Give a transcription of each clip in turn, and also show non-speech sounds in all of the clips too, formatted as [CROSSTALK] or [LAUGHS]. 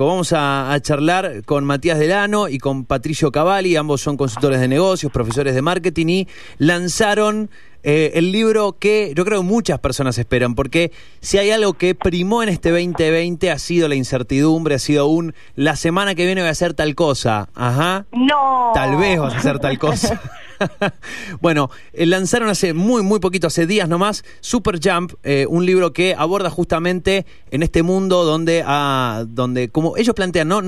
Vamos a, a, charlar con Matías Delano y con Patricio Cavalli, ambos son consultores de negocios, profesores de marketing y lanzaron eh, el libro que yo creo muchas personas esperan, porque si hay algo que primó en este 2020 ha sido la incertidumbre, ha sido un la semana que viene voy a hacer tal cosa, ajá. No. Tal vez vas a hacer tal cosa. [LAUGHS] [LAUGHS] bueno, eh, lanzaron hace muy, muy poquito, hace días nomás, Super Jump, eh, un libro que aborda justamente en este mundo donde, ah, donde como ellos plantean, ¿no?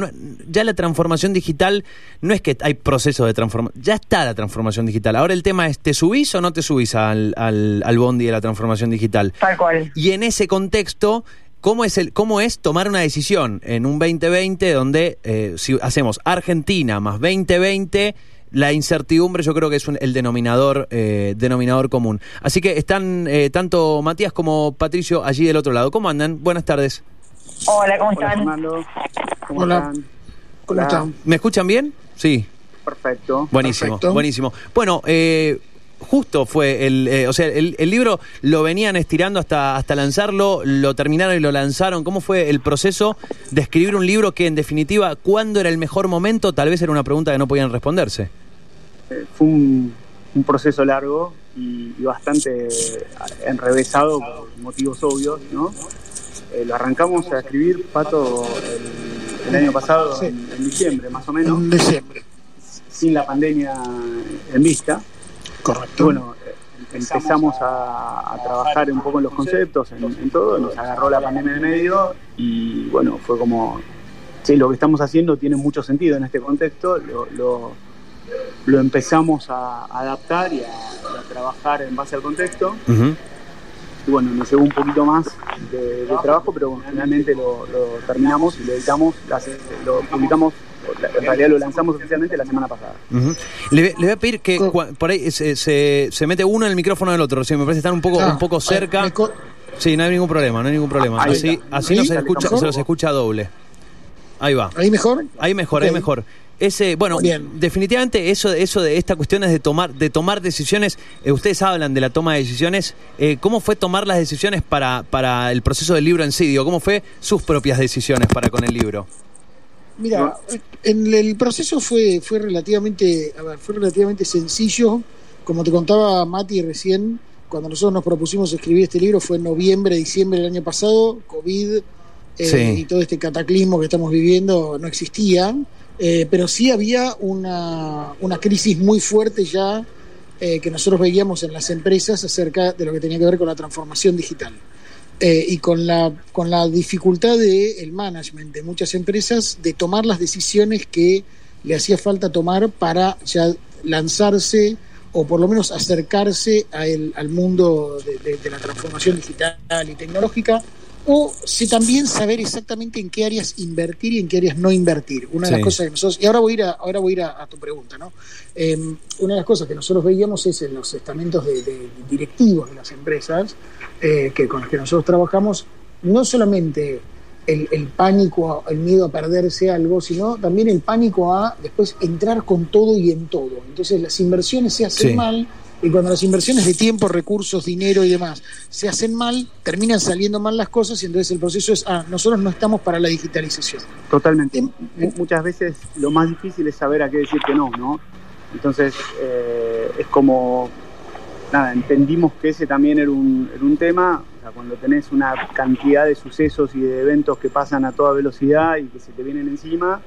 ya la transformación digital no es que hay proceso de transformación, ya está la transformación digital. Ahora el tema es, ¿te subís o no te subís al, al, al bondi de la transformación digital? Tal cual. Y en ese contexto... ¿Cómo es, el, ¿Cómo es tomar una decisión en un 2020 donde eh, si hacemos Argentina más 2020 la incertidumbre yo creo que es el denominador, eh, denominador común. Así que están eh, tanto Matías como Patricio allí del otro lado. ¿Cómo andan? Buenas tardes. Hola, ¿cómo están? ¿Cómo Hola. ¿Cómo están? ¿Me escuchan bien? Sí. Perfecto. Buenísimo, buenísimo. Bueno, eh, justo fue el, eh, o sea, el, el, libro lo venían estirando hasta, hasta lanzarlo, lo terminaron y lo lanzaron. ¿Cómo fue el proceso de escribir un libro que en definitiva, ¿cuándo era el mejor momento? Tal vez era una pregunta que no podían responderse. Eh, fue un, un, proceso largo y, y, bastante enrevesado por motivos obvios, ¿no? Eh, lo arrancamos a escribir, Pato, el, el año pasado, sí. en, en, diciembre más o menos. En diciembre. Sin la pandemia en vista. Correcto. Bueno, empezamos a, a, trabajar un poco en los conceptos, en, en, todo, nos agarró la pandemia de medio y bueno, fue como, sí, lo que estamos haciendo tiene mucho sentido en este contexto, lo, lo, lo empezamos a adaptar y a, a, trabajar en base al contexto. Uh -huh. Y bueno, nos llevó un poquito más de, de trabajo, pero bueno, finalmente lo, lo, terminamos y lo editamos, lo publicamos en realidad lo lanzamos oficialmente la semana pasada. Uh -huh. le, le, voy a pedir que por ahí se, se, se, mete uno en el micrófono del otro, ¿sí? me parece estar un poco, ah, un poco cerca. Sí, no hay ningún problema, no hay ningún problema. Ahí así así no se, escucha, se los escucha doble. Ahí va. ¿Ahí mejor? Ahí mejor, okay. ahí mejor. Ese, bueno, Bien. definitivamente eso, eso de esta cuestión es de tomar, de tomar decisiones. Eh, ustedes hablan de la toma de decisiones. Eh, ¿Cómo fue tomar las decisiones para, para el proceso del libro en sí? Digo, ¿Cómo fue sus propias decisiones para con el libro? Mira, en el proceso fue, fue relativamente, a ver, fue relativamente sencillo. Como te contaba Mati recién, cuando nosotros nos propusimos escribir este libro fue en noviembre, diciembre del año pasado, COVID eh, sí. y todo este cataclismo que estamos viviendo no existía, eh, pero sí había una, una, crisis muy fuerte ya eh, que nosotros veíamos en las empresas acerca de lo que tenía que ver con la transformación digital. Eh, y con la, con la dificultad del de management de muchas empresas de tomar las decisiones que le hacía falta tomar para ya lanzarse o por lo menos acercarse a el, al mundo de, de, de, la transformación digital y tecnológica, o si también saber exactamente en qué áreas invertir y en qué áreas no invertir. Una de sí. las cosas que nosotros, y ahora voy a ir a, ahora voy a, ir a, a tu pregunta, ¿no? Eh, una de las cosas que nosotros veíamos es en los estamentos de, de directivos de las empresas, eh, que con los que nosotros trabajamos, no solamente el, el, pánico, el miedo a perderse algo, sino también el pánico a después entrar con todo y en todo. Entonces las inversiones se hacen sí. mal y cuando las inversiones de tiempo, recursos, dinero y demás se hacen mal, terminan saliendo mal las cosas y entonces el proceso es, ah, nosotros no estamos para la digitalización. Totalmente. En, en, Muchas veces lo más difícil es saber a qué decir que no, ¿no? Entonces eh, es como nada, entendimos que ese también era un, era un tema. O sea, cuando tenés una cantidad de sucesos y de eventos que pasan a toda velocidad y que se te vienen encima,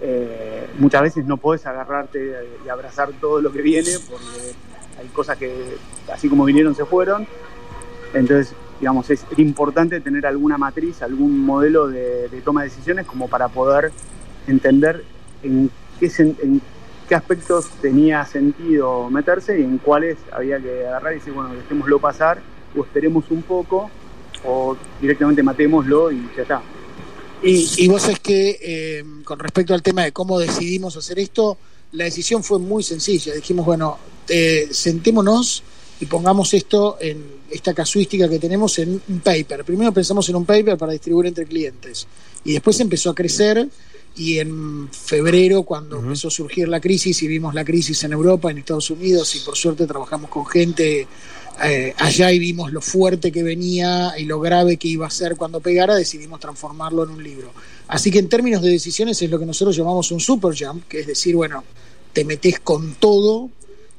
eh, muchas veces no podés agarrarte y abrazar todo lo que viene porque hay cosas que así como vinieron se fueron. Entonces, digamos, es, importante tener alguna matriz, algún modelo de, de, toma de decisiones como para poder entender en qué, en qué aspectos tenía sentido meterse y en cuáles había que agarrar y decir, bueno, dejémoslo pasar o esperemos un poco o directamente matémoslo y ya está. Y, y vos es que eh, con respecto al tema de cómo decidimos hacer esto, la decisión fue muy sencilla. Dijimos, bueno, eh, sentémonos y pongamos esto en esta casuística que tenemos en un paper. Primero pensamos en un paper para distribuir entre clientes y después empezó a crecer y en febrero cuando uh -huh. empezó a surgir la crisis y vimos la crisis en Europa, en Estados Unidos y por suerte trabajamos con gente eh, allá y vimos lo fuerte que venía y lo grave que iba a ser cuando pegara, decidimos transformarlo en un libro. Así que en términos de decisiones es lo que nosotros llamamos un super jump, que es decir, bueno, te metes con todo,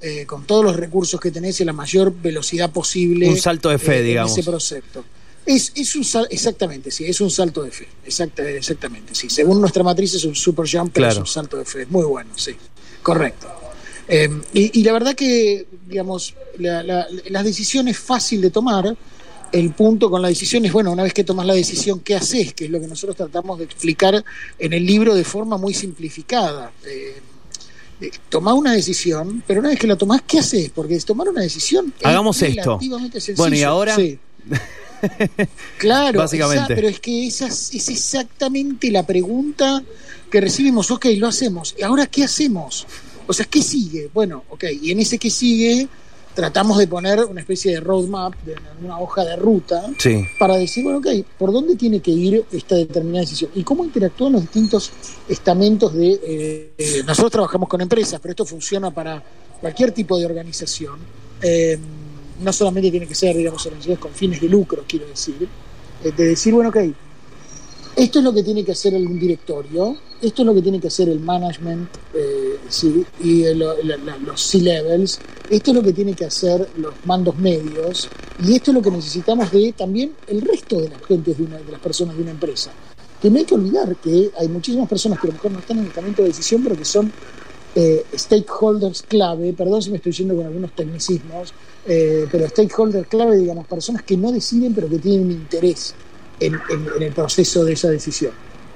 eh, con todos los recursos que tenés en la mayor velocidad posible. Un salto de fe, eh, digamos. En ese proyecto. Es, es un sal- exactamente, sí, es un salto de fe. Exacta- exactamente, sí. Según nuestra matriz es un super jump, pero Claro. es un salto de fe. Muy bueno, sí. Correcto. Eh, y, y la verdad que, digamos, la, la, la decisión es fácil de tomar. El punto con la decisión es, bueno, una vez que tomas la decisión, ¿qué haces? Que es lo que nosotros tratamos de explicar en el libro de forma muy simplificada. Eh, eh, tomá una decisión, pero una vez que la tomás, ¿qué haces? Porque es tomar una decisión es Hagamos esto. relativamente sencillo. Bueno, ¿y ahora? Sí. [LAUGHS] Claro, Básicamente. esa- pero es que esa es exactamente la pregunta que recibimos. Ok, lo hacemos. ¿Y ahora qué hacemos? O sea, ¿qué sigue? Bueno, ok, y en ese que sigue tratamos de poner una especie de roadmap, de una hoja de ruta, Sí. para decir, bueno, ok, ¿por dónde tiene que ir esta determinada decisión? ¿Y cómo interactúan los distintos estamentos de... eh, eh, nosotros trabajamos con empresas, pero esto funciona para cualquier tipo de organización. Eh, no solamente tiene que ser, digamos, organizaciones con fines de lucro, quiero decir. eh, de decir, bueno, ok, esto es lo que tiene que hacer el directorio, esto es lo que tiene que hacer el management eh, sí, y los C-levels, esto es lo que tiene que hacer los mandos medios y esto es lo que necesitamos de también el resto de las gentes de, una, de las personas de una empresa. Que no hay que olvidar que hay muchísimas personas que a lo mejor no están en el estamento de decisión, pero que son eh, stakeholders clave, perdón si me estoy yendo con algunos tecnicismos, eh, pero stakeholders clave, digamos, personas que no deciden pero que tienen interés en, el proceso de esa decisión.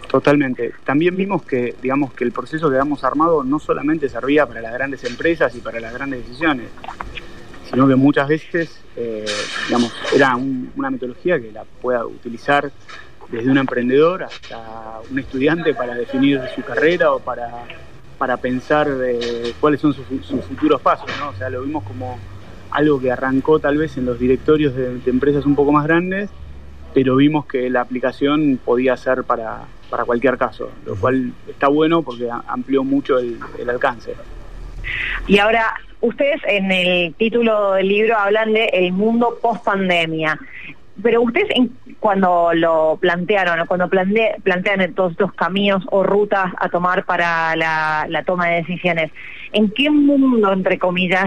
Totalmente. También vimos que, digamos, que el proceso que habíamos armado no solamente servía para las grandes empresas y para las grandes decisiones, sino que muchas veces, eh, digamos, era un- una metodología que la pueda utilizar desde un emprendedor hasta un estudiante para definir su carrera o para, para pensar eh, cuáles son sus, sus futuros pasos, ¿no? O sea, lo vimos como algo que arrancó tal vez en los directorios de, de empresas un poco más grandes, pero vimos que la aplicación podía ser para, para cualquier caso, lo cual está bueno porque a- amplió mucho el, el alcance. Y ahora, ustedes en el título del libro hablan de el mundo post pandemia. Pero ustedes en- cuando lo plantearon o cuando plante- plantean todos estos caminos o rutas a tomar para la, la toma de decisiones, ¿en qué mundo, entre comillas,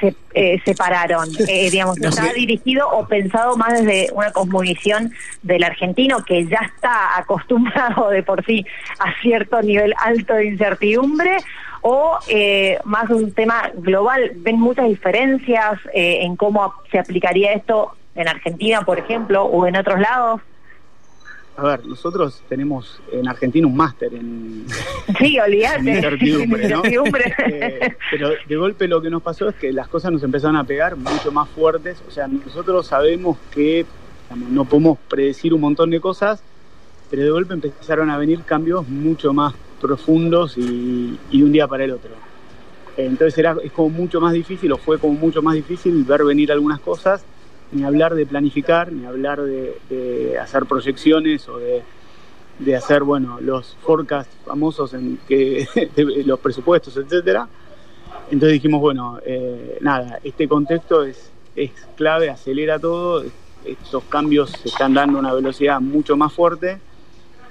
se eh, separaron? [LAUGHS] Eh, digamos, No ¿Está sé. dirigido o pensado más desde una cosmovisión del argentino que ya está acostumbrado de por sí a cierto nivel alto de incertidumbre? ¿O eh, más un tema global? ¿Ven muchas diferencias eh, en cómo se aplicaría esto en Argentina, por ejemplo, o en otros lados? A ver, nosotros tenemos en Argentina un máster en, [LAUGHS] Sí, olvídate. en incertidumbre, ¿no? [LAUGHS] Eh, pero de golpe lo que nos pasó es que las cosas nos empezaron a pegar mucho más fuertes. O sea, nosotros sabemos que digamos, no podemos predecir un montón de cosas, pero de golpe empezaron a venir cambios mucho más profundos y, y de un día para el otro. Entonces era, es como mucho más difícil, o fue como mucho más difícil ver venir algunas cosas, ni hablar de planificar, ni hablar de, hacer proyecciones o de, hacer, bueno, los forecasts famosos en que [LAUGHS] los presupuestos, etcétera. Entonces dijimos, bueno, eh, nada, este contexto es, es clave, acelera todo, estos cambios se están dando a una velocidad mucho más fuerte.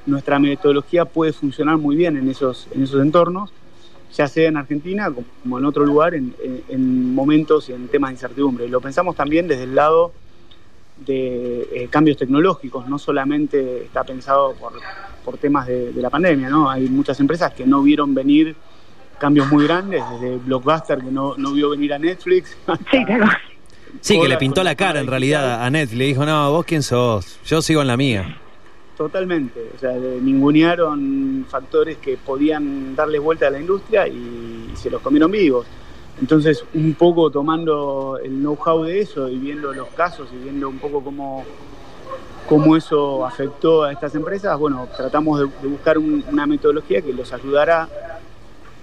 Nuestra metodología puede funcionar muy bien en esos, en esos entornos, ya sea en Argentina como en otro lugar, en, en- en momentos y en temas de incertidumbre. Y lo pensamos también desde el lado de eh, cambios tecnológicos, no solamente está pensado por, por temas de, de la pandemia, ¿no? Hay muchas empresas que no vieron venir cambios muy grandes, desde Blockbuster que no, no vio venir a Netflix. [LAUGHS] Sí, claro. Sí, que le pintó la cara en realidad a Netflix. Le dijo, no, vos quién sos, yo sigo en la mía. Totalmente, o sea, ningunearon factores que podían darle vuelta a la industria y se los comieron vivos. Entonces, un poco tomando el know-how de eso y viendo los casos y viendo un poco cómo, cómo eso afectó a estas empresas, bueno, tratamos de, de buscar un- una metodología que los ayudara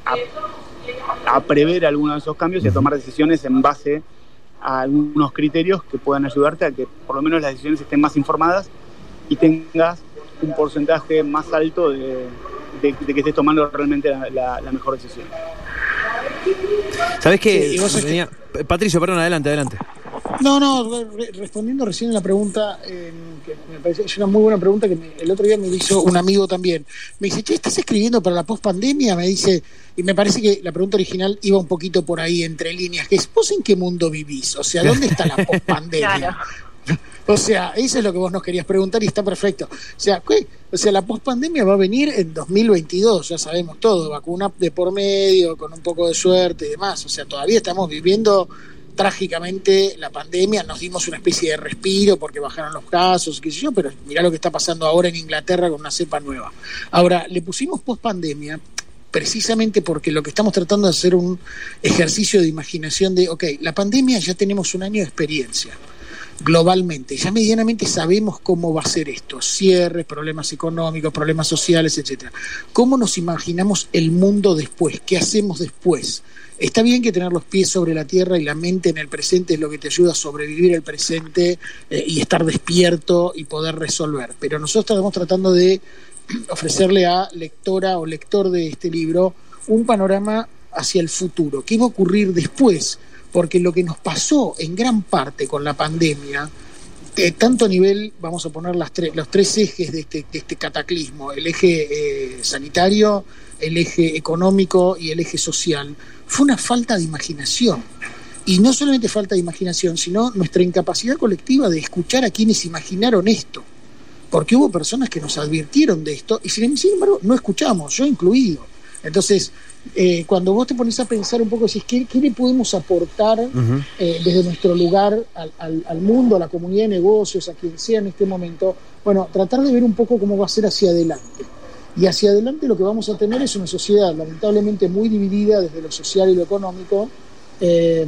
a, a prever algunos de esos cambios y a tomar decisiones en base a algunos criterios que puedan ayudarte a que por lo menos las decisiones estén más informadas y tengas un porcentaje más alto de, de- de que estés tomando realmente la, la- la mejor decisión. ¿Sabés qué? Sí, sabés Patricio, perdón, adelante, adelante. No, no, respondiendo recién a la pregunta, eh, que me parece es una muy buena pregunta que el otro día me hizo un amigo también. Me dice, che, ¿estás escribiendo para la pospandemia? Me dice, y me parece que la pregunta original iba un poquito por ahí, entre líneas, que es, ¿vos en qué mundo vivís? O sea, ¿dónde está la [LAUGHS] pospandemia? [LAUGHS] O sea, eso es lo que vos nos querías preguntar y está perfecto. O sea, o sea la pospandemia va a venir en 2022, ya sabemos todo, vacuna de por medio, con un poco de suerte y demás. O sea, todavía estamos viviendo trágicamente la pandemia, nos dimos una especie de respiro porque bajaron los casos, qué sé yo, pero mirá lo que está pasando ahora en Inglaterra con una cepa nueva. Ahora, le pusimos post pandemia precisamente porque lo que estamos tratando de hacer un ejercicio de imaginación de, ok, la pandemia ya tenemos un año de experiencia globalmente, ya medianamente sabemos cómo va a ser esto, cierres, problemas económicos, problemas sociales, etcétera. ¿Cómo nos imaginamos el mundo después? ¿Qué hacemos después? Está bien que tener los pies sobre la tierra y la mente en el presente es lo que te ayuda a sobrevivir el presente eh, y estar despierto y poder resolver. Pero nosotros estamos tratando de [CLEARS THROAT] ofrecerle a lectora o lector de este libro un panorama hacia el futuro. ¿Qué va a ocurrir después? Porque lo que nos pasó en gran parte con la pandemia, eh, tanto a nivel, vamos a poner las los tres ejes de este, este cataclismo, el eje eh, sanitario, el eje económico y el eje social, fue una falta de imaginación. Y no solamente falta de imaginación, sino nuestra incapacidad colectiva de escuchar a quienes imaginaron esto. Porque hubo personas que nos advirtieron de esto y sin embargo no escuchamos, yo incluido. Entonces, eh, cuando vos te pones a pensar un poco, decís, ¿qué, qué le podemos aportar eh, desde nuestro lugar al, al, mundo, a la comunidad de negocios, a quien sea en este momento? Bueno, tratar de ver un poco cómo va a ser hacia adelante. Y hacia adelante lo que vamos a tener es una sociedad lamentablemente muy dividida desde lo social y lo económico, eh,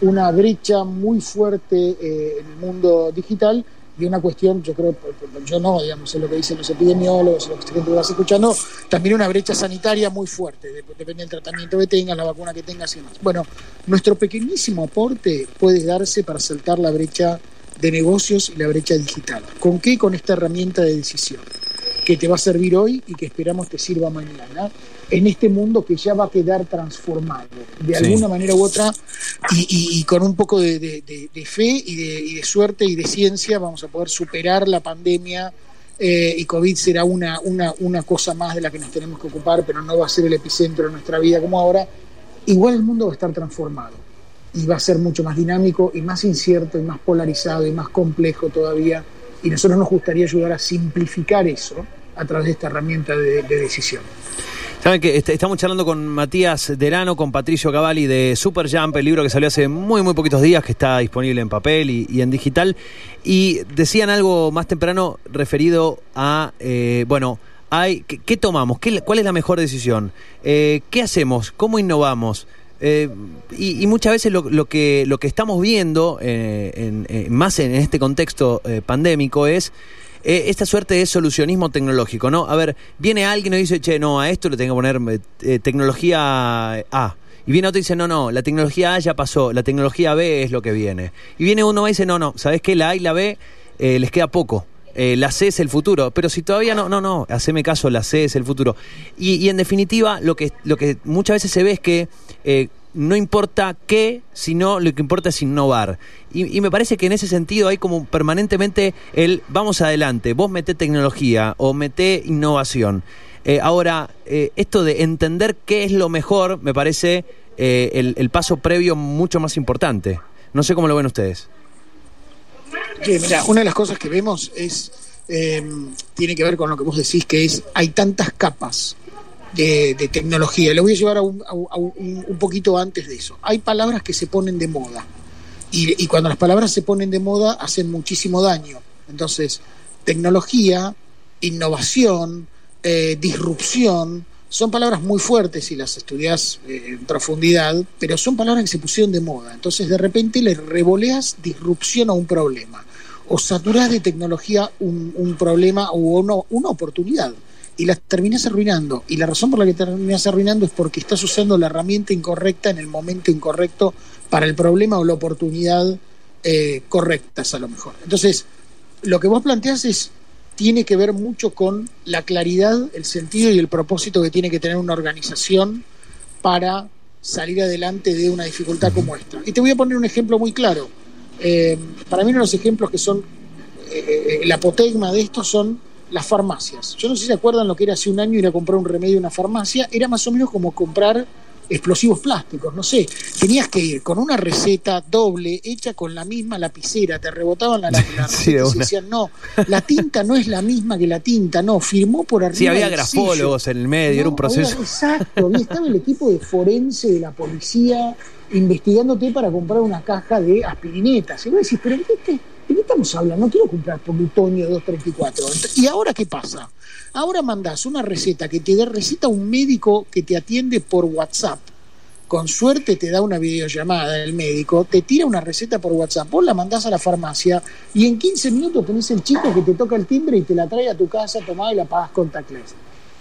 una brecha muy fuerte en el mundo digital y una cuestión, yo creo, yo no, digamos, es lo que dicen los epidemiólogos, lo que vas escuchando, también una brecha sanitaria muy fuerte, depende del tratamiento que tengas, la vacuna que tengas y demás. Bueno, nuestro pequeñísimo aporte puede darse para saltar la brecha de negocios y la brecha digital. ¿Con qué? Con esta herramienta de decisión que te va a servir hoy y que esperamos te sirva mañana, en este mundo que ya va a quedar transformado, de alguna manera u otra, y, con un poco de, fe y, de, suerte y de ciencia vamos a poder superar la pandemia. Eh, y COVID será una, una, una cosa más de la que nos tenemos que ocupar, pero no va a ser el epicentro de nuestra vida como ahora. Igual el mundo va a estar transformado y va a ser mucho más dinámico y más incierto y más polarizado y más complejo todavía y nosotros nos gustaría ayudar a simplificar eso a través de esta herramienta de, decisión. Saben que estamos charlando con Matías Derano, con Patricio Cavalli de Super Jump, el libro que salió hace muy, muy poquitos días, que está disponible en papel y, en digital. Y decían algo más temprano referido a, eh, bueno, hay, ¿qué, tomamos? ¿Qué, ¿Cuál es la mejor decisión? Eh, ¿Qué hacemos? ¿Cómo innovamos? Eh, y, muchas veces lo, que, lo que estamos viendo, eh, más en este contexto eh, pandémico, es esta suerte de solucionismo tecnológico, ¿no? A ver, viene alguien y dice, che, no, a esto le tengo que poner tecnología A. Y viene otro y dice, no, no, la tecnología A ya pasó, la tecnología B es lo que viene. Y viene uno y dice, no, no, ¿sabes qué? La A y la B les queda poco. La C es el futuro, pero si todavía no, no, no, haceme caso, la C es el futuro. Y, y en definitiva, lo que, lo que muchas veces se ve es que eh, no importa qué, sino lo que importa es innovar. Y, me parece que en ese sentido hay como permanentemente el vamos adelante, vos meté tecnología o meté innovación. Eh, ahora, eh, esto de entender qué es lo mejor me parece el, el, paso previo mucho más importante. No sé cómo lo ven ustedes. Una de las cosas que vemos es tiene que ver con lo que vos decís, que es hay tantas capas de, tecnología. Lo voy a llevar a, un, un, poquito antes de eso. Hay palabras que se ponen de moda y, cuando las palabras se ponen de moda hacen muchísimo daño. Entonces, tecnología, innovación, eh, disrupción, son palabras muy fuertes si las estudias eh, en profundidad, pero son palabras que se pusieron de moda. Entonces, de repente le revoleas disrupción a un problema o saturas de tecnología un, problema o una, oportunidad y las terminas arruinando. Y la razón por la que terminas arruinando es porque estás usando la herramienta incorrecta en el momento incorrecto para el problema o la oportunidad eh, correctas a lo mejor. Entonces, lo que vos planteas es tiene que ver mucho con la claridad, el sentido y el propósito que tiene que tener una organización para salir adelante de una dificultad como esta. Y te voy a poner un ejemplo muy claro. Eh, para mí uno de los ejemplos que son eh, el apotegma de esto son las farmacias. Yo no sé si se acuerdan lo que era hace un año ir a comprar un remedio en una farmacia, era más o menos como comprar explosivos plásticos, no sé, tenías que ir con una receta doble hecha con la misma lapicera, te rebotaban la, [LAUGHS] lápida y decían, no, la tinta no es la misma que la tinta, no, firmó por arriba. Sí, había grafólogos en el medio, era un proceso. exacto, estaba el equipo de forense de la policía investigándote para comprar una caja de aspirinetas. Y vos decís, pero ¿qué, ¿de qué estamos hablando? No quiero comprar plutonio 234. ¿Y ahora qué pasa? Ahora mandás una receta que te dé receta un médico que te atiende por WhatsApp. Con suerte te da una videollamada del médico, te tira una receta por WhatsApp, vos la mandás a la farmacia y en 15 minutos tenés el chico que te toca el timbre y te la trae a tu casa tomada y la pagas con tacles.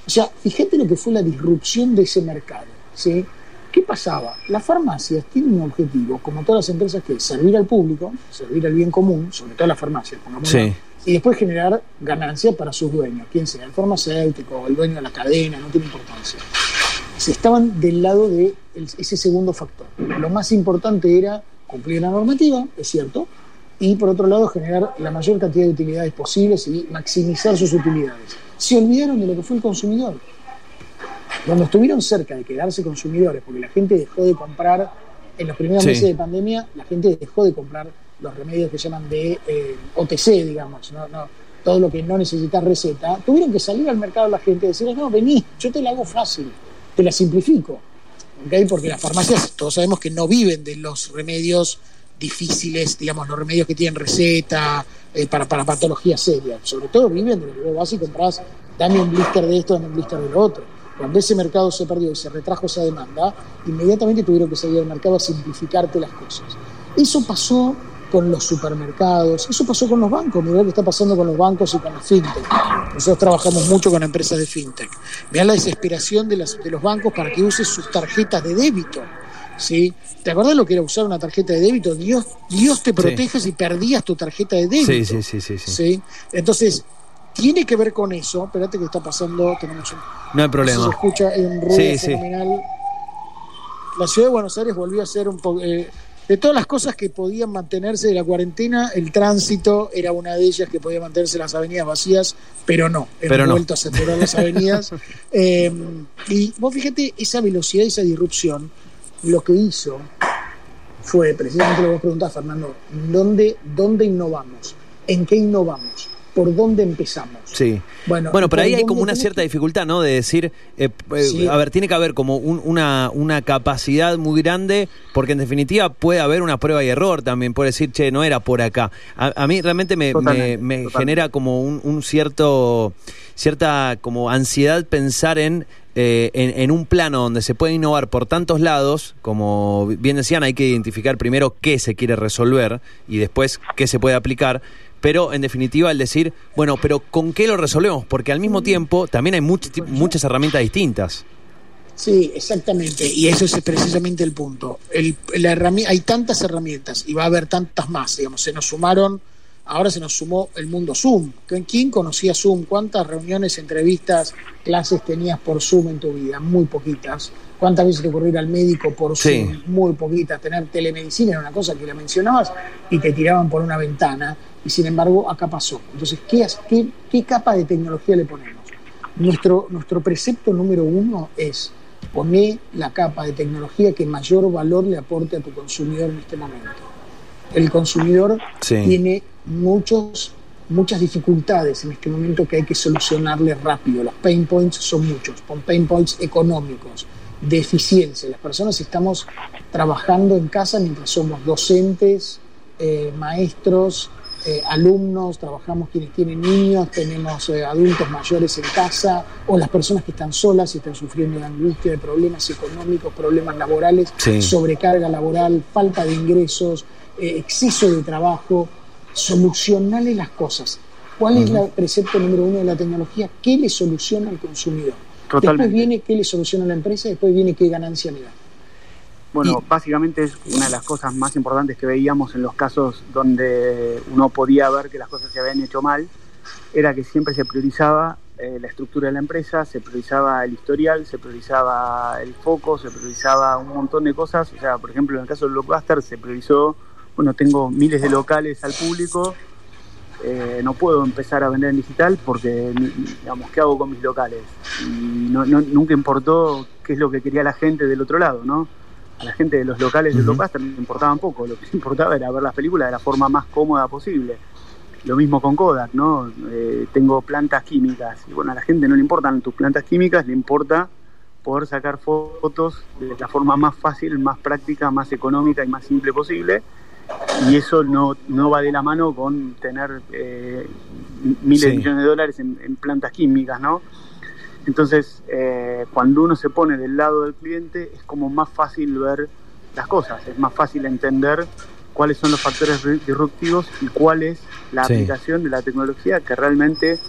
O sea, fíjate lo que fue la disrupción de ese mercado. ¿sí? ¿Qué pasaba? Las farmacias tienen un objetivo, como todas las empresas, que es servir al público, servir al bien común, sobre todo las farmacias, sí. y después generar ganancias para sus dueños, quien sea, el farmacéutico, el dueño de la cadena, no tiene importancia. Se estaban del lado de ese segundo factor. Lo más importante era cumplir la normativa, es cierto, y por otro lado generar la mayor cantidad de utilidades posibles y maximizar sus utilidades. Se olvidaron de lo que fue el consumidor cuando estuvieron cerca de quedarse consumidores, porque la gente dejó de comprar, en los primeros meses de pandemia, la gente dejó de comprar los remedios que llaman de eh, OTC, digamos, ¿no? No, todo lo que no necesita receta, tuvieron que salir al mercado la gente y decir, no, vení, yo te la hago fácil, te la simplifico. ¿Okay? Porque las farmacias, todos sabemos que no viven de los remedios difíciles, digamos, los remedios que tienen receta eh, para, para patologías serias. Sobre todo viven de lo que vos vas y compras, dame un blister de esto, dame un blister de lo otro. Cuando ese mercado se perdió y se retrajo esa demanda, inmediatamente tuvieron que salir al mercado a simplificarte las cosas. Eso pasó con los supermercados, eso pasó con los bancos, mirá lo que está pasando con los bancos y con las fintech. Nosotros trabajamos mucho con empresas de fintech. Mirá la desesperación de, las, de los bancos para que uses sus tarjetas de débito. ¿sí? ¿Te acordás lo que era usar una tarjeta de débito? Dios, Dios te protege si perdías tu tarjeta de débito. Sí, sí, sí, sí, sí. ¿sí? Entonces, tiene que ver con eso. Espérate que está pasando, tenemos un, No hay problema. se escucha un ruido fenomenal. La ciudad de Buenos Aires volvió a ser un poco... Eh, de todas las cosas que podían mantenerse de la cuarentena, el tránsito era una de ellas que podía mantenerse las avenidas vacías, pero no. Hemos vuelto a saturar las avenidas. [LAUGHS] Eh, y vos fíjate, esa velocidad, esa disrupción, lo que hizo fue precisamente lo que vos preguntás, Fernando, ¿dónde, ¿dónde innovamos? ¿En qué innovamos? Por dónde empezamos. Sí. Bueno, bueno pero ahí hay como una cierta dificultad, ¿no? De decir, eh, eh, a ver, tiene que haber como una, una capacidad muy grande, porque en definitiva puede haber una prueba y error también, puede decir, che, no era por acá. A, mí realmente me, me, genera como un, cierto, cierta como ansiedad pensar en eh, en, en, un plano donde se puede innovar por tantos lados, como bien decían, hay que identificar primero qué se quiere resolver y después qué se puede aplicar pero en definitiva el decir, bueno, pero ¿con qué lo resolvemos? Porque al mismo tiempo también hay muchas herramientas distintas. Sí, exactamente, y eso es precisamente el punto. El, la hay tantas herramientas y va a haber tantas más, digamos, se nos sumaron, ahora se nos sumó el mundo Zoom. ¿Quién conocía Zoom? ¿Cuántas reuniones, entrevistas, clases tenías por Zoom en tu vida? Muy poquitas. ¿Cuántas veces te ocurrió ir al médico por Zoom? Muy poquitas. Tener telemedicina era una cosa que la mencionabas y te tiraban por una ventana y sin embargo acá pasó. Entonces, ¿qué, qué, qué capa de tecnología le ponemos? Nuestro, nuestro precepto número uno es poner la capa de tecnología que mayor valor le aporte a tu consumidor en este momento. El consumidor tiene muchos, muchas dificultades en este momento que hay que solucionarle rápido. Los pain points son muchos, con pain points económicos, de eficiencia. Las personas estamos trabajando en casa mientras somos docentes, eh, maestros, eh, alumnos, trabajamos quienes tienen niños, tenemos eh, adultos mayores en casa o las personas que están solas y están sufriendo de angustia, de problemas económicos, problemas laborales, sobrecarga laboral, falta de ingresos, eh, exceso de trabajo. Solucionarle las cosas. ¿Cuál es el precepto número uno de la tecnología? ¿Qué le soluciona al consumidor? Después viene qué le soluciona a la empresa, después viene qué ganancia le da. Bueno, básicamente es una de las cosas más importantes que veíamos en los casos donde uno podía ver que las cosas se habían hecho mal, era que siempre se priorizaba eh, la estructura de la empresa, se priorizaba el historial, se priorizaba el foco, se priorizaba un montón de cosas. O sea, por ejemplo, en el caso del Blockbuster se priorizó bueno, tengo miles de locales al público, eh, no puedo empezar a vender en digital porque, digamos, ¿qué hago con mis locales? Y no, nunca importó qué es lo que quería la gente del otro lado, ¿no? A la gente de los locales de Topaz también importaba un poco, lo que importaba era ver las películas de la forma más cómoda posible. Lo mismo con Kodak, ¿no? Eh, tengo plantas químicas y bueno, a la gente no le importan tus plantas químicas, le importa poder sacar fotos de la forma más fácil, más práctica, más económica y más simple posible y eso no, no va de la mano con tener eh, miles de millones de dólares en, plantas químicas, ¿no? Entonces, eh, cuando uno se pone del lado del cliente, es como más fácil ver las cosas, es más fácil entender cuáles son los factores disruptivos y cuál es la aplicación de la tecnología que realmente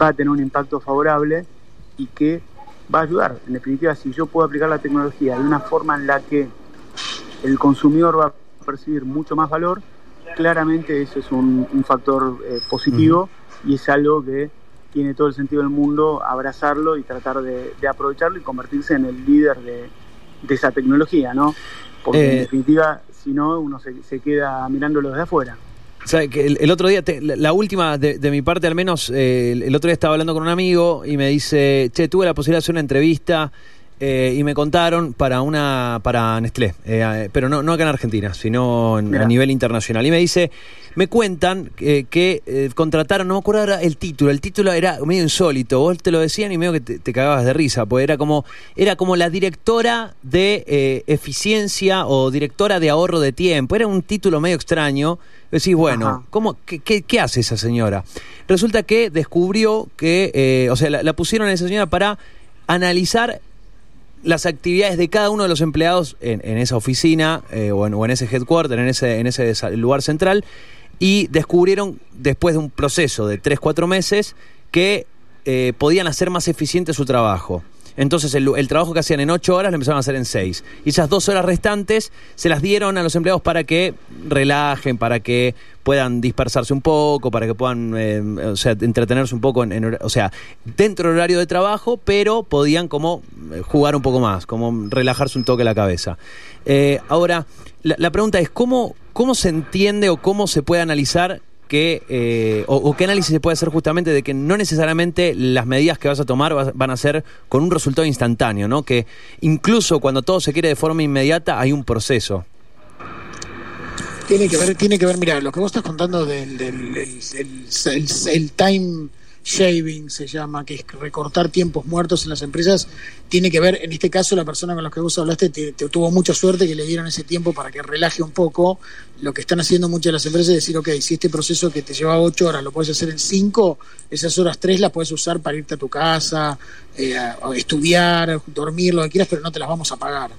va a tener un impacto favorable y que va a ayudar. En definitiva, si yo puedo aplicar la tecnología de una forma en la que el consumidor va a percibir mucho más valor, claramente eso es un, factor eh, positivo y es algo que tiene todo el sentido del mundo abrazarlo y tratar de, aprovecharlo y convertirse en el líder de, esa tecnología, ¿no? Porque en eh, definitiva, si no, uno se, queda mirándolo desde afuera. O que el, otro día, la, última de, mi parte al menos, eh, el, otro día estaba hablando con un amigo y me dice, che, tuve la posibilidad de hacer una entrevista eh, y me contaron para una para Nestlé, eh, pero no, no acá en Argentina, sino a nivel internacional. Y me dice, me cuentan eh, que contrataron, no me acuerdo ahora el título, el título era medio insólito, vos te lo decían y medio que te, cagabas de risa, pues era como, era como la directora de eficiencia o directora de ahorro de tiempo, era un título medio extraño. Decís, bueno, ¿cómo, qué, qué, hace esa señora? Resulta que descubrió que, o sea, la, la pusieron a esa señora para analizar las actividades de cada uno de los empleados en, esa oficina eh, o, en, ese headquarter, en ese, en ese lugar central, y descubrieron, después de un proceso de 3-4 meses, que eh, podían hacer más eficiente su trabajo. Entonces el, trabajo que hacían en ocho horas lo empezaron a hacer en seis. Y esas dos horas restantes se las dieron a los empleados para que relajen, para que puedan dispersarse un poco, para que puedan eh, o sea, entretenerse un poco, en, o sea, dentro del horario de trabajo, pero podían como eh, jugar un poco más, como relajarse un toque la cabeza. Eh, ahora, la, la pregunta es, ¿cómo, ¿cómo se entiende o cómo se puede analizar que, eh, o, qué análisis se puede hacer justamente de que no necesariamente las medidas que vas a tomar van a ser con un resultado instantáneo, ¿no? Que incluso cuando todo se quiere de forma inmediata hay un proceso. Tiene que ver, tiene que ver, mira, lo que vos estás contando del, del el time shaving se llama, que es recortar tiempos muertos en las empresas, tiene que ver, en este caso, la persona con la que vos hablaste te, tuvo mucha suerte que le dieron ese tiempo para que relaje un poco. Lo que están haciendo muchas de las empresas es decir, ok, si este proceso que te llevaba ocho horas lo puedes hacer en cinco, esas horas tres las puedes usar para irte a tu casa, eh, estudiar, dormir, lo que quieras, pero no te las vamos a pagar.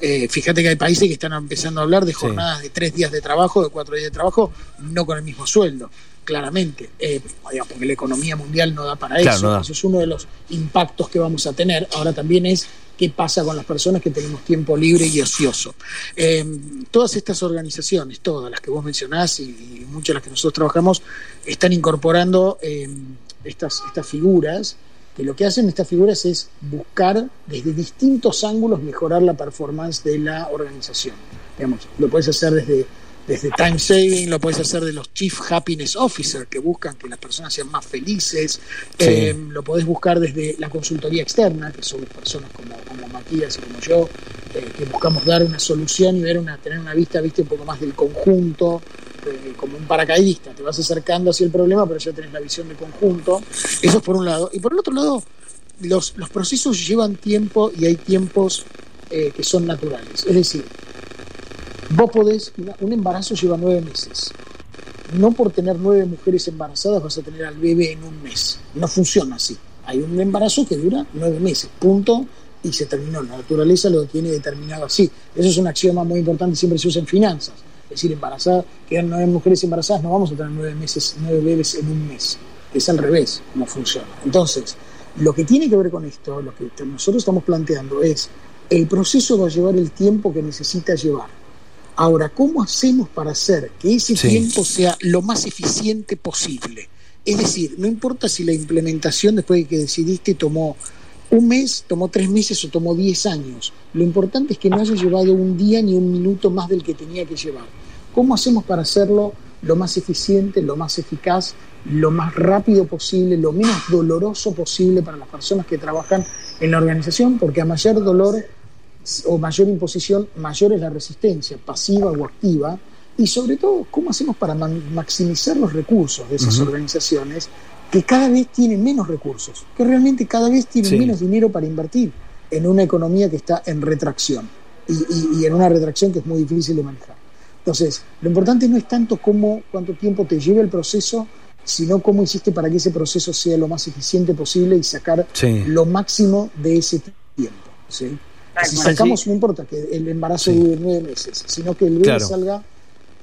Eh, fíjate que hay países que están empezando a hablar de jornadas de tres días de trabajo, de cuatro días de trabajo, no con el mismo sueldo claramente, eh, porque la economía mundial no da para eso. Eso es uno de los impactos que vamos a tener. Ahora también es qué pasa con las personas que tenemos tiempo libre y ocioso. Eh, todas estas organizaciones, todas las que vos mencionás y, muchas de las que nosotros trabajamos, están incorporando eh, estas, estas figuras que lo que hacen estas figuras es buscar desde distintos ángulos mejorar la performance de la organización. Digamos, lo puedes hacer desde desde time saving, lo puedes hacer de los chief happiness officer que buscan que las personas sean más felices, eh, lo podés buscar desde la consultoría externa, que son personas como, como Matías y como yo, eh, que buscamos dar una solución y ver una, tener una vista, viste, un poco más del conjunto, eh, como un paracaidista, te vas acercando hacia el problema, pero ya tenés la visión de conjunto, eso es por un lado, y por el otro lado, los, los procesos llevan tiempo y hay tiempos que son naturales, es decir, Vos podés, un embarazo lleva nueve meses. No por tener nueve mujeres embarazadas vas a tener al bebé en un mes. No funciona así. Hay un embarazo que dura nueve meses, punto, y se terminó. La naturaleza lo tiene determinado así. Eso es un axioma muy importante, siempre se usa en finanzas. Es decir, embarazadas, quedan nueve mujeres embarazadas, no vamos a tener nueve meses, nueve bebés en un mes. Es al revés como funciona. Entonces, lo que tiene que ver con esto, lo que nosotros estamos planteando es, el proceso va a llevar el tiempo que necesita llevar Ahora, ¿cómo hacemos para hacer que ese tiempo sea lo más eficiente posible? Es decir, no importa si la implementación después de que decidiste tomó un mes, tomó tres meses o tomó diez años. Lo importante es que no haya llevado un día ni un minuto más del que tenía que llevar. ¿Cómo hacemos para hacerlo lo más eficiente, lo más eficaz, lo más rápido posible, lo menos doloroso posible para las personas que trabajan en la organización? Porque a mayor dolor o mayor imposición, mayor es la resistencia, pasiva o activa. Y sobre todo, ¿cómo hacemos para maximizar los recursos de esas organizaciones que cada vez tienen menos recursos, que realmente cada vez tienen menos dinero para invertir en una economía que está en retracción y, en una retracción que es muy difícil de manejar. Entonces, lo importante no es tanto cómo, cuánto tiempo te lleva el proceso, sino cómo hiciste para que ese proceso sea lo más eficiente posible y sacar lo máximo de ese tiempo. Si sacamos, no importa que el embarazo dure nueve meses, sino que el bebé salga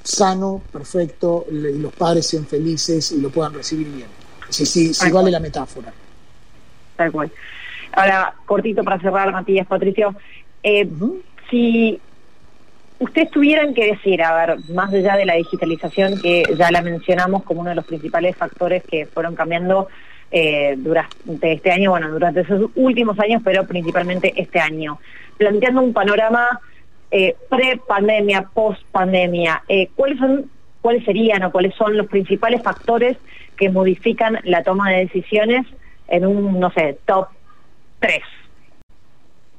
sano, perfecto, y los padres sean felices y lo puedan recibir bien. Sí, sí, sí vale la metáfora. Tal cual. Ahora, cortito para cerrar, Matías, Patricio. Eh, si ustedes tuvieran que decir, a ver, más allá de la digitalización, que ya la mencionamos como uno de los principales factores que fueron cambiando eh, durante este año, bueno, durante esos últimos años, pero principalmente este año, planteando un panorama eh, pre-pandemia, post-pandemia, eh, ¿cuáles son cuáles serían o cuáles son los principales factores que modifican la toma de decisiones en un, no sé, top 3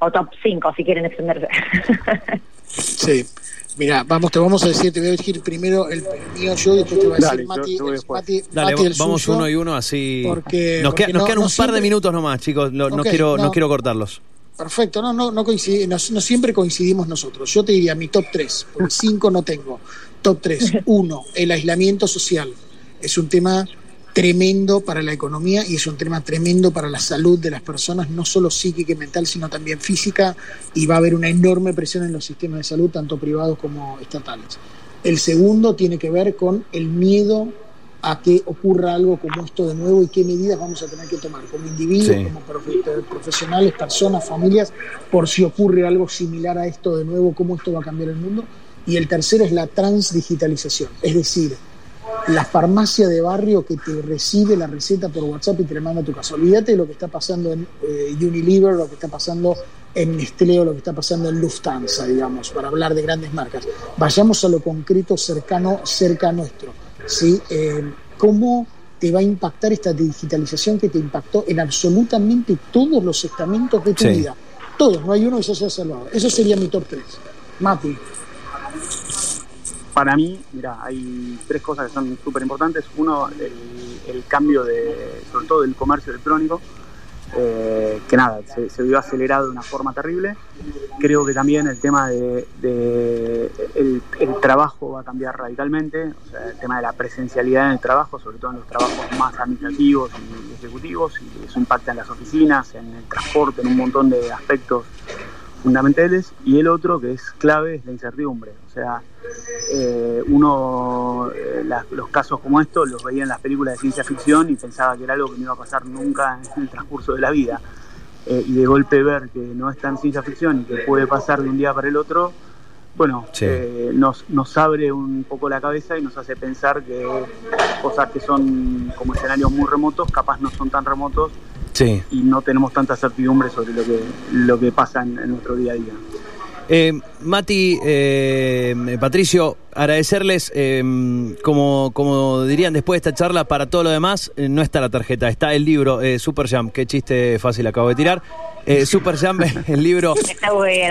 o top 5 si quieren extenderse. [LAUGHS] sí. Mira, vamos, te vamos a decir, te voy a decir primero el mío yo y después te voy a decir Mati, Mati, Dale, vamos uno y uno así. Porque, nos, quedan un par de minutos nomás, chicos. no, quiero, no. quiero cortarlos. Perfecto, no, no, no, no, siempre coincidimos nosotros. Yo te diría mi top 3, porque 5 no tengo. Top 3. [LAUGHS] Uno, el aislamiento social. Es un tema tremendo para la economía y es un tema tremendo para la salud de las personas, no solo psíquica y mental, sino también física, y va a haber una enorme presión en los sistemas de salud, tanto privados como estatales. El segundo tiene que ver con el miedo a que ocurra algo como esto de nuevo y qué medidas vamos a tener que tomar como individuos, como profesionales, personas, familias, por si ocurre algo similar a esto de nuevo, cómo esto va a cambiar el mundo. Y el tercero es la transdigitalización, es decir, la farmacia de barrio que te recibe la receta por WhatsApp y te la manda a tu casa. Olvídate de lo que está pasando en eh, Unilever, lo que está pasando en Nestlé o lo que está pasando en Lufthansa, digamos, para hablar de grandes marcas. Vayamos a lo concreto cercano, cerca nuestro. ¿sí? Eh, ¿Cómo te va a impactar esta digitalización que te impactó en absolutamente todos los estamentos de tu vida? Todos, no hay uno que se haya salvado. Eso sería mi top 3. Mati. Para mí, mira, hay tres cosas que son súper importantes. Uno, el, cambio de, sobre todo del comercio electrónico, eh, que nada, se, vio acelerado de una forma terrible. Creo que también el tema de, el, trabajo va a cambiar radicalmente, o sea, el tema de la presencialidad en el trabajo, sobre todo en los trabajos más administrativos y ejecutivos, y eso impacta en las oficinas, en el transporte, en un montón de aspectos fundamentales y el otro que es clave es la incertidumbre. O sea, eh, uno eh, los casos como estos los veía en las películas de ciencia ficción y pensaba que era algo que no iba a pasar nunca [LAUGHS] en el transcurso de la vida. Eh, y de golpe ver que no es tan ciencia ficción y que puede pasar de un día para el otro, bueno, nos, nos abre un poco la cabeza y nos hace pensar que cosas que son como escenarios muy remotos, capaz no son tan remotos y no tenemos tanta certidumbre sobre lo que, lo que pasa en, nuestro día a día. Eh, Mati, eh, Patricio, agradecerles, eh, como, como dirían después de esta charla, para todo lo demás, no está la tarjeta, está el libro Super Jam, qué chiste fácil acabo de tirar. Super Jam, [LAUGHS] el libro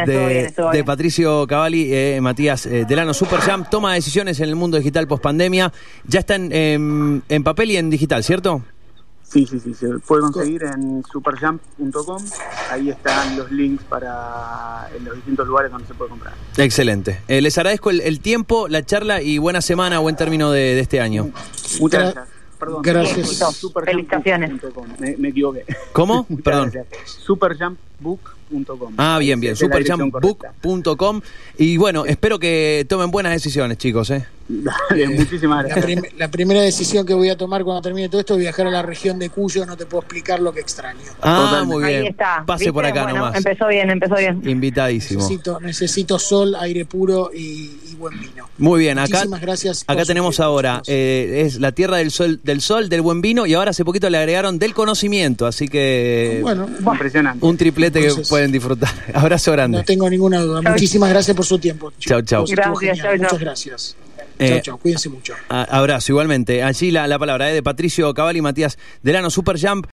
de, Patricio Cavalli, Matías Delano, Super Jam, toma decisiones en el mundo digital post pandemia, ya está en papel y en digital, ¿cierto? Sí, sí, sí, se puede conseguir en superjump.com. Ahí están los links para en los distintos lugares donde se puede comprar. Excelente. Eh, les agradezco el, tiempo, la charla y buena semana, buen término de, este año. Muchas gracias. Perdón, gracias. Felicitaciones. Me, me, equivoqué. ¿Cómo? [LAUGHS] Perdón. Superjumpbook Ah, bien, bien. Superjumpbook.com. Y bueno, espero que tomen buenas decisiones, chicos. ¿eh? muchísimas gracias. La, primera decisión que voy a tomar cuando termine todo esto es viajar a la región de Cuyo. No te puedo explicar lo que extraño. Ah, muy bien. Pase por acá nomás. Empezó bien, empezó bien. Invitadísimo. Necesito, necesito sol, aire puro y, buen vino. Muy bien, acá, gracias acá tenemos ahora, eh, es la tierra del sol, del sol, del buen vino y ahora hace poquito le agregaron del conocimiento, así que bueno, impresionante. Un triplete que pueden disfrutar. [LAUGHS] Abrazo grande. No tengo ninguna duda. Muchísimas gracias por su tiempo. Chao, chao. Gracias, Muchas gracias. Eh, chao, chao. Cuídense mucho. a- abrazo, igualmente. Allí la, la palabra eh, de Patricio Cavalli y Matías Delano, Super Jump,